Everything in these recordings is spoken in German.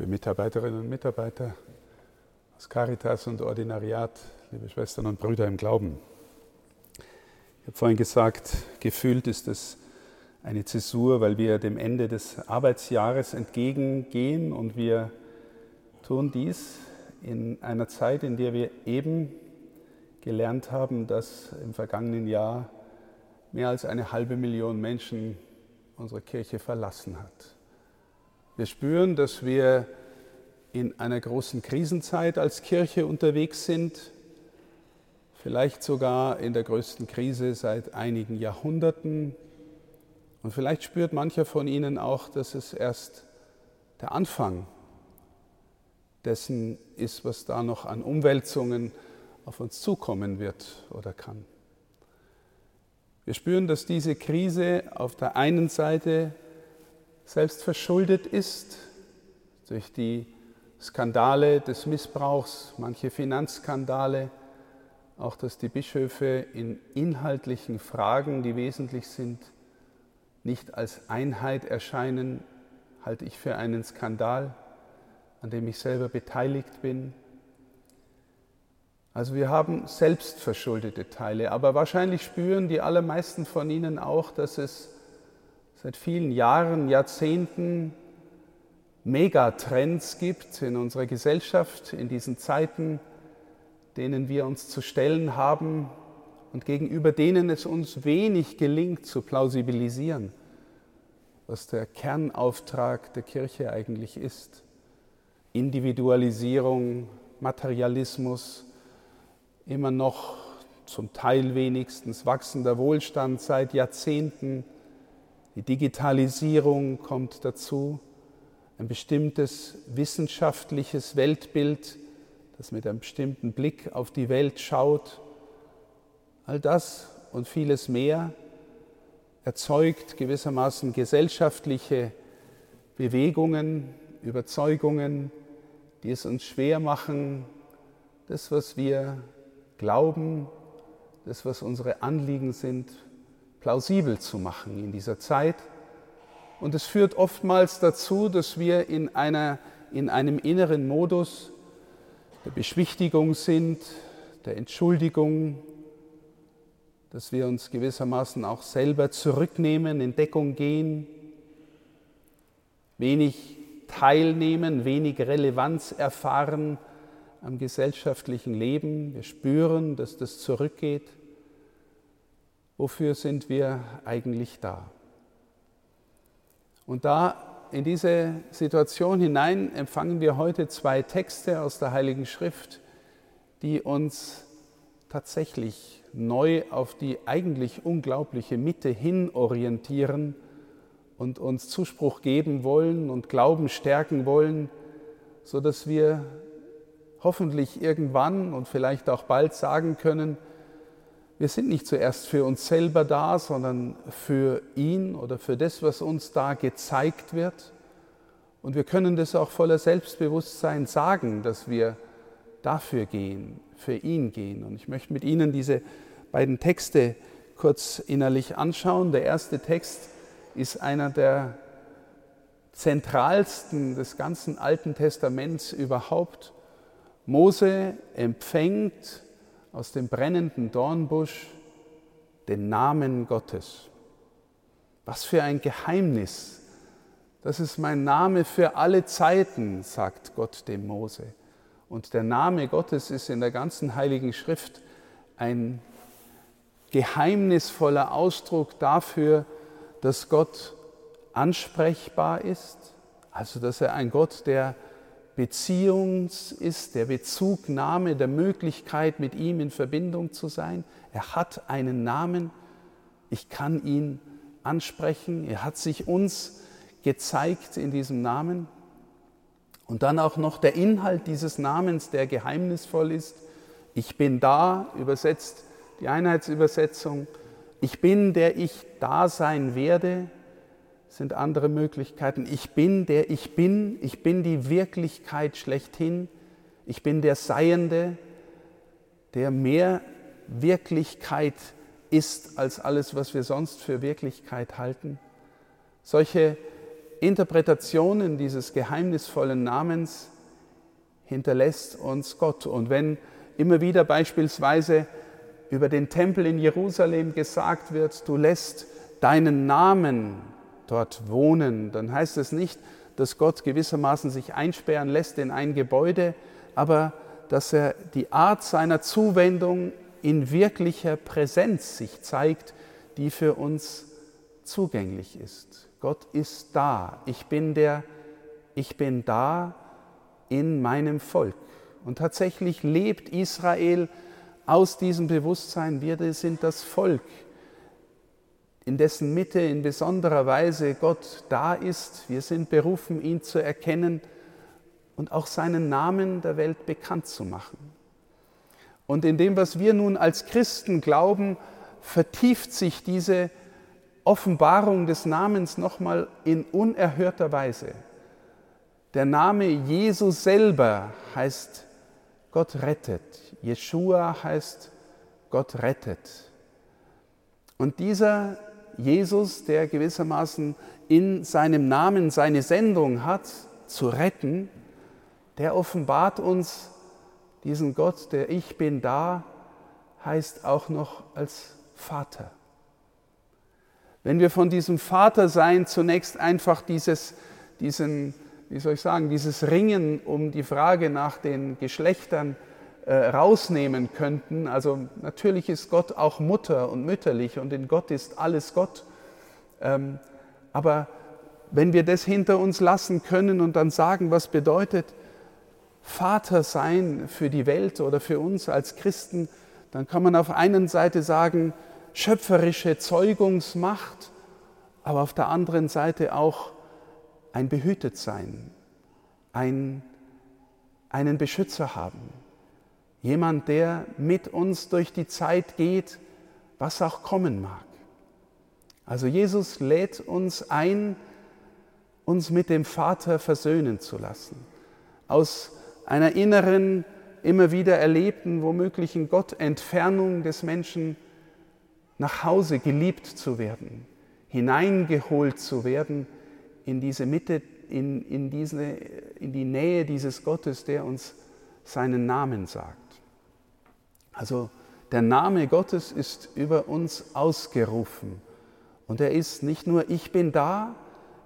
liebe Mitarbeiterinnen und Mitarbeiter aus Caritas und Ordinariat, liebe Schwestern und Brüder im Glauben. Ich habe vorhin gesagt, gefühlt ist es eine Zäsur, weil wir dem Ende des Arbeitsjahres entgegengehen und wir tun dies in einer Zeit, in der wir eben gelernt haben, dass im vergangenen Jahr mehr als eine halbe Million Menschen unsere Kirche verlassen hat. Wir spüren, dass wir in einer großen Krisenzeit als Kirche unterwegs sind, vielleicht sogar in der größten Krise seit einigen Jahrhunderten. Und vielleicht spürt mancher von Ihnen auch, dass es erst der Anfang dessen ist, was da noch an Umwälzungen auf uns zukommen wird oder kann. Wir spüren, dass diese Krise auf der einen Seite selbst verschuldet ist durch die Skandale des Missbrauchs, manche Finanzskandale, auch dass die Bischöfe in inhaltlichen Fragen, die wesentlich sind, nicht als Einheit erscheinen, halte ich für einen Skandal, an dem ich selber beteiligt bin. Also wir haben selbstverschuldete Teile, aber wahrscheinlich spüren die allermeisten von Ihnen auch, dass es seit vielen Jahren, Jahrzehnten Megatrends gibt in unserer Gesellschaft, in diesen Zeiten, denen wir uns zu stellen haben und gegenüber denen es uns wenig gelingt zu plausibilisieren, was der Kernauftrag der Kirche eigentlich ist. Individualisierung, Materialismus, immer noch zum Teil wenigstens wachsender Wohlstand seit Jahrzehnten, die Digitalisierung kommt dazu, ein bestimmtes wissenschaftliches Weltbild, das mit einem bestimmten Blick auf die Welt schaut. All das und vieles mehr erzeugt gewissermaßen gesellschaftliche Bewegungen, Überzeugungen, die es uns schwer machen, das, was wir glauben, das, was unsere Anliegen sind, plausibel zu machen in dieser Zeit. Und es führt oftmals dazu, dass wir in, einer, in einem inneren Modus der Beschwichtigung sind, der Entschuldigung, dass wir uns gewissermaßen auch selber zurücknehmen, in Deckung gehen, wenig teilnehmen, wenig Relevanz erfahren am gesellschaftlichen Leben. Wir spüren, dass das zurückgeht. Wofür sind wir eigentlich da? Und da in diese Situation hinein empfangen wir heute zwei Texte aus der Heiligen Schrift, die uns tatsächlich neu auf die eigentlich unglaubliche Mitte hin orientieren und uns Zuspruch geben wollen und Glauben stärken wollen, sodass wir hoffentlich irgendwann und vielleicht auch bald sagen können, wir sind nicht zuerst für uns selber da, sondern für ihn oder für das, was uns da gezeigt wird. Und wir können das auch voller Selbstbewusstsein sagen, dass wir dafür gehen, für ihn gehen. Und ich möchte mit Ihnen diese beiden Texte kurz innerlich anschauen. Der erste Text ist einer der zentralsten des ganzen Alten Testaments überhaupt. Mose empfängt aus dem brennenden Dornbusch den Namen Gottes. Was für ein Geheimnis. Das ist mein Name für alle Zeiten, sagt Gott dem Mose. Und der Name Gottes ist in der ganzen Heiligen Schrift ein geheimnisvoller Ausdruck dafür, dass Gott ansprechbar ist, also dass er ein Gott der Beziehungs ist, der Bezugnahme, der Möglichkeit, mit ihm in Verbindung zu sein. Er hat einen Namen, ich kann ihn ansprechen. Er hat sich uns gezeigt in diesem Namen. Und dann auch noch der Inhalt dieses Namens, der geheimnisvoll ist. Ich bin da, übersetzt die Einheitsübersetzung. Ich bin, der ich da sein werde sind andere Möglichkeiten. Ich bin der ich bin, ich bin die Wirklichkeit schlechthin, ich bin der Seiende, der mehr Wirklichkeit ist als alles, was wir sonst für Wirklichkeit halten. Solche Interpretationen dieses geheimnisvollen Namens hinterlässt uns Gott. Und wenn immer wieder beispielsweise über den Tempel in Jerusalem gesagt wird, du lässt deinen Namen dort wohnen, dann heißt es nicht, dass Gott gewissermaßen sich einsperren lässt in ein Gebäude, aber dass er die Art seiner Zuwendung in wirklicher Präsenz sich zeigt, die für uns zugänglich ist. Gott ist da. Ich bin der, ich bin da in meinem Volk. Und tatsächlich lebt Israel aus diesem Bewusstsein, wir sind das Volk, in dessen Mitte in besonderer Weise Gott da ist. Wir sind berufen, ihn zu erkennen und auch seinen Namen der Welt bekannt zu machen. Und in dem, was wir nun als Christen glauben, vertieft sich diese Offenbarung des Namens nochmal in unerhörter Weise. Der Name Jesus selber heißt Gott rettet. Jeshua heißt Gott rettet. Und dieser Jesus, der gewissermaßen in seinem Namen seine Sendung hat, zu retten, der offenbart uns diesen Gott, der Ich bin da, heißt auch noch als Vater. Wenn wir von diesem Vatersein zunächst einfach dieses, diesen, wie soll ich sagen, dieses Ringen um die Frage nach den Geschlechtern rausnehmen könnten, also natürlich ist Gott auch Mutter und mütterlich und in Gott ist alles Gott, ähm, aber wenn wir das hinter uns lassen können und dann sagen, was bedeutet Vater sein für die Welt oder für uns als Christen, dann kann man auf einer Seite sagen, schöpferische Zeugungsmacht, aber auf der anderen Seite auch ein Behütetsein, ein, einen Beschützer haben. Jemand, der mit uns durch die Zeit geht, was auch kommen mag. Also Jesus lädt uns ein, uns mit dem Vater versöhnen zu lassen. Aus einer inneren, immer wieder erlebten, womöglichen Gottentfernung des Menschen nach Hause geliebt zu werden, hineingeholt zu werden in diese Mitte, in, in, diese, in die Nähe dieses Gottes, der uns seinen Namen sagt. Also der Name Gottes ist über uns ausgerufen. Und er ist nicht nur, ich bin da,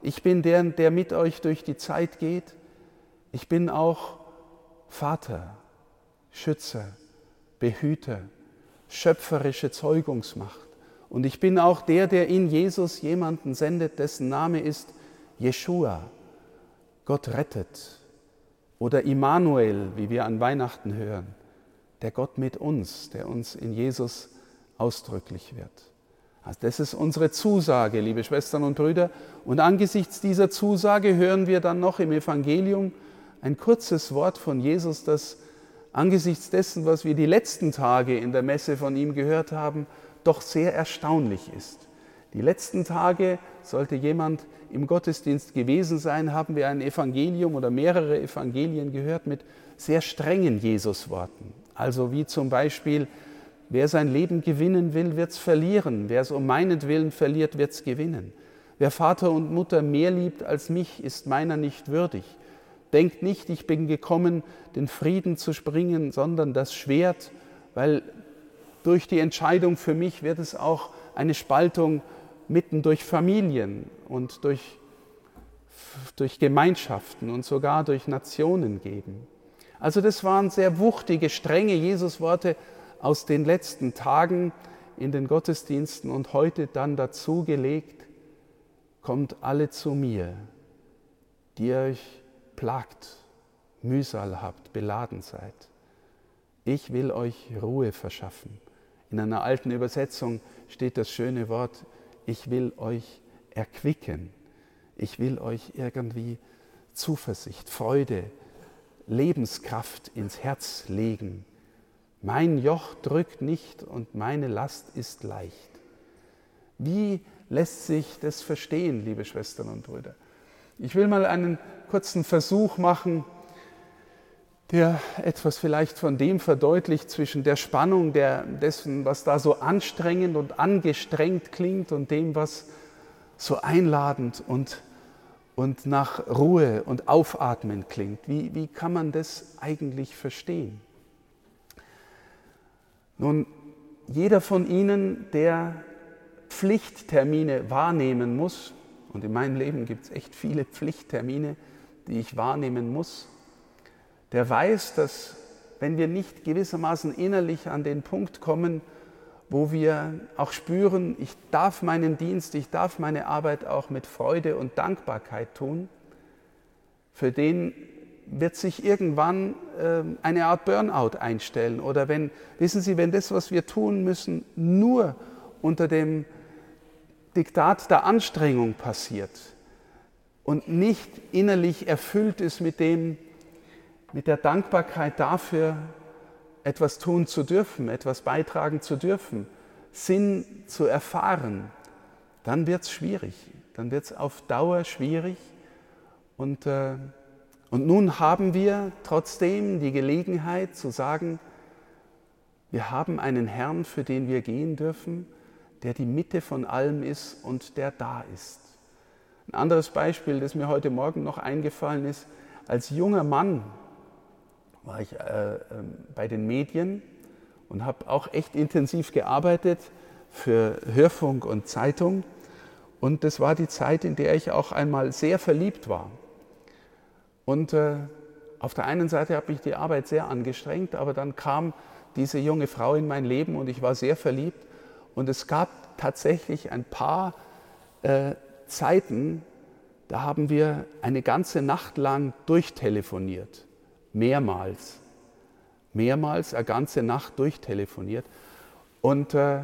ich bin der, der mit euch durch die Zeit geht, ich bin auch Vater, Schützer, Behüter, schöpferische Zeugungsmacht. Und ich bin auch der, der in Jesus jemanden sendet, dessen Name ist Jeshua, Gott rettet. Oder Immanuel, wie wir an Weihnachten hören, der Gott mit uns, der uns in Jesus ausdrücklich wird. Also das ist unsere Zusage, liebe Schwestern und Brüder. Und angesichts dieser Zusage hören wir dann noch im Evangelium ein kurzes Wort von Jesus, das angesichts dessen, was wir die letzten Tage in der Messe von ihm gehört haben, doch sehr erstaunlich ist. Die letzten Tage, sollte jemand im Gottesdienst gewesen sein, haben wir ein Evangelium oder mehrere Evangelien gehört mit sehr strengen Jesusworten. Also wie zum Beispiel, wer sein Leben gewinnen will, wird es verlieren. Wer es um meinetwillen verliert, wird es gewinnen. Wer Vater und Mutter mehr liebt als mich, ist meiner nicht würdig. Denkt nicht, ich bin gekommen, den Frieden zu springen, sondern das Schwert, weil durch die Entscheidung für mich wird es auch eine Spaltung mitten durch Familien und durch, durch Gemeinschaften und sogar durch Nationen geben. Also das waren sehr wuchtige, strenge Jesusworte aus den letzten Tagen in den Gottesdiensten und heute dann dazu gelegt, kommt alle zu mir, die euch plagt, Mühsal habt, beladen seid. Ich will euch Ruhe verschaffen. In einer alten Übersetzung steht das schöne Wort, ich will euch erquicken, ich will euch irgendwie Zuversicht, Freude, Lebenskraft ins Herz legen. Mein Joch drückt nicht und meine Last ist leicht. Wie lässt sich das verstehen, liebe Schwestern und Brüder? Ich will mal einen kurzen Versuch machen, der etwas vielleicht von dem verdeutlicht zwischen der Spannung der, dessen, was da so anstrengend und angestrengt klingt und dem, was so einladend und, und nach Ruhe und Aufatmen klingt. Wie, wie kann man das eigentlich verstehen? Nun, jeder von Ihnen, der Pflichttermine wahrnehmen muss, und in meinem Leben gibt es echt viele Pflichttermine, die ich wahrnehmen muss, der weiß, dass wenn wir nicht gewissermaßen innerlich an den Punkt kommen, wo wir auch spüren, ich darf meinen Dienst, ich darf meine Arbeit auch mit Freude und Dankbarkeit tun, für den wird sich irgendwann äh, eine Art Burnout einstellen. Oder wenn, wissen Sie, wenn das, was wir tun müssen, nur unter dem Diktat der Anstrengung passiert und nicht innerlich erfüllt ist mit dem, mit der Dankbarkeit dafür, etwas tun zu dürfen, etwas beitragen zu dürfen, Sinn zu erfahren, dann wird es schwierig. Dann wird es auf Dauer schwierig. Und, äh, und nun haben wir trotzdem die Gelegenheit zu sagen, wir haben einen Herrn, für den wir gehen dürfen, der die Mitte von allem ist und der da ist. Ein anderes Beispiel, das mir heute Morgen noch eingefallen ist, als junger Mann war ich äh, ähm, bei den Medien und habe auch echt intensiv gearbeitet für Hörfunk und Zeitung. Und das war die Zeit, in der ich auch einmal sehr verliebt war. Und äh, auf der einen Seite hat mich die Arbeit sehr angestrengt, aber dann kam diese junge Frau in mein Leben und ich war sehr verliebt. Und es gab tatsächlich ein paar äh, Zeiten, da haben wir eine ganze Nacht lang durchtelefoniert mehrmals, mehrmals eine ganze Nacht durchtelefoniert. Und, äh,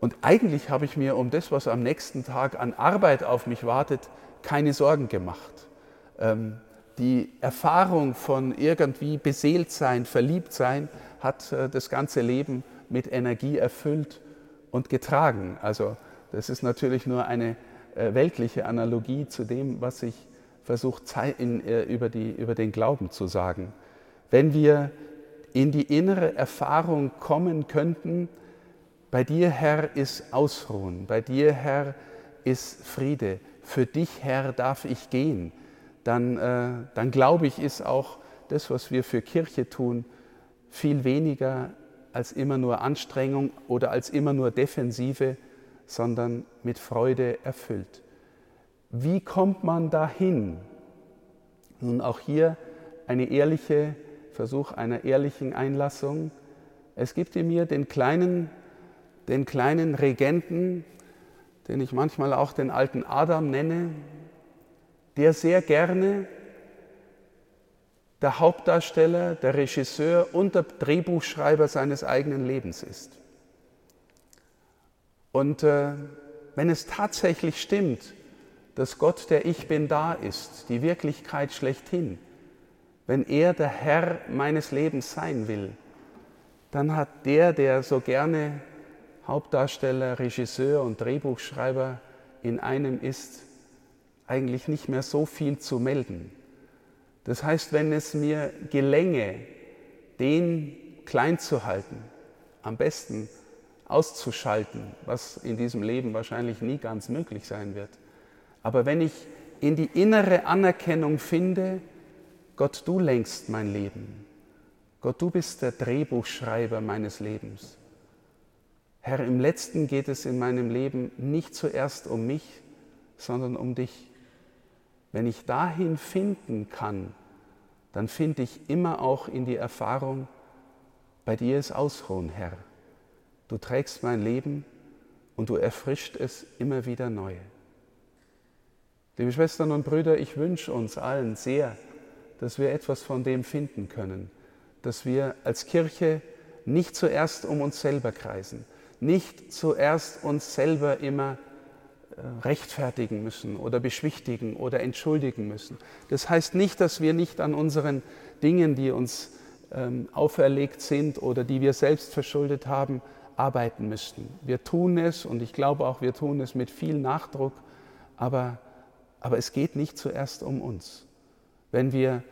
und eigentlich habe ich mir um das, was am nächsten Tag an Arbeit auf mich wartet, keine Sorgen gemacht. Ähm, die Erfahrung von irgendwie beseelt sein, verliebt sein, hat äh, das ganze Leben mit Energie erfüllt und getragen. Also das ist natürlich nur eine äh, weltliche Analogie zu dem, was ich versucht, in, äh, über, die, über den Glauben zu sagen. Wenn wir in die innere Erfahrung kommen könnten, bei dir, Herr, ist Ausruhen, bei dir, Herr, ist Friede, für dich, Herr, darf ich gehen, dann, äh, dann glaube ich, ist auch das, was wir für Kirche tun, viel weniger als immer nur Anstrengung oder als immer nur Defensive, sondern mit Freude erfüllt. Wie kommt man dahin? Nun auch hier eine ehrliche Versuch einer ehrlichen Einlassung. Es gibt in mir den kleinen, den kleinen Regenten, den ich manchmal auch den alten Adam nenne, der sehr gerne der Hauptdarsteller, der Regisseur und der Drehbuchschreiber seines eigenen Lebens ist. Und äh, wenn es tatsächlich stimmt, dass Gott, der Ich bin, da ist, die Wirklichkeit schlechthin, wenn er der Herr meines Lebens sein will, dann hat der, der so gerne Hauptdarsteller, Regisseur und Drehbuchschreiber in einem ist, eigentlich nicht mehr so viel zu melden. Das heißt, wenn es mir gelänge, den klein zu halten, am besten auszuschalten, was in diesem Leben wahrscheinlich nie ganz möglich sein wird, aber wenn ich in die innere Anerkennung finde, Gott, du lenkst mein Leben. Gott, du bist der Drehbuchschreiber meines Lebens. Herr, im letzten geht es in meinem Leben nicht zuerst um mich, sondern um dich. Wenn ich dahin finden kann, dann finde ich immer auch in die Erfahrung, bei dir ist Ausruhen, Herr. Du trägst mein Leben und du erfrischt es immer wieder neu. Liebe Schwestern und Brüder, ich wünsche uns allen sehr, dass wir etwas von dem finden können, dass wir als Kirche nicht zuerst um uns selber kreisen, nicht zuerst uns selber immer äh, rechtfertigen müssen oder beschwichtigen oder entschuldigen müssen. Das heißt nicht, dass wir nicht an unseren Dingen, die uns ähm, auferlegt sind oder die wir selbst verschuldet haben, arbeiten müssten. Wir tun es und ich glaube auch, wir tun es mit viel Nachdruck, aber aber es geht nicht zuerst um uns. Wenn wir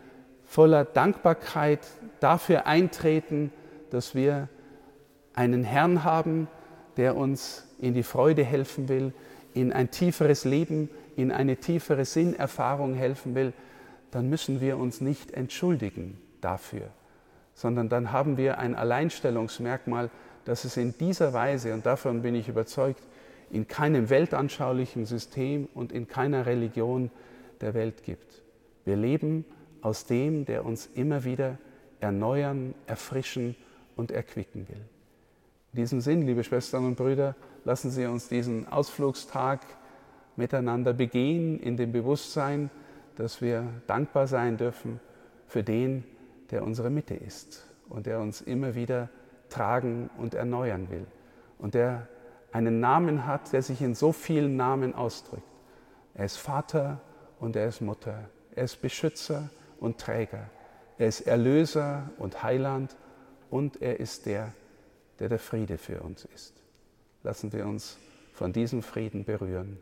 voller Dankbarkeit dafür eintreten, dass wir einen Herrn haben, der uns in die Freude helfen will, in ein tieferes Leben in eine tiefere Sinnerfahrung helfen will, dann müssen wir uns nicht entschuldigen dafür, sondern dann haben wir ein Alleinstellungsmerkmal, das es in dieser Weise, und davon bin ich überzeugt, in keinem weltanschaulichen System und in keiner Religion der Welt gibt. Wir leben aus dem, der uns immer wieder erneuern, erfrischen und erquicken will. In diesem Sinn, liebe Schwestern und Brüder, lassen Sie uns diesen Ausflugstag miteinander begehen in dem Bewusstsein, dass wir dankbar sein dürfen für den, der unsere Mitte ist und der uns immer wieder tragen und erneuern will und der einen Namen hat, der sich in so vielen Namen ausdrückt. Er ist Vater und er ist Mutter. Er ist Beschützer und Träger. Er ist Erlöser und Heiland und er ist der, der der Friede für uns ist. Lassen wir uns von diesem Frieden berühren.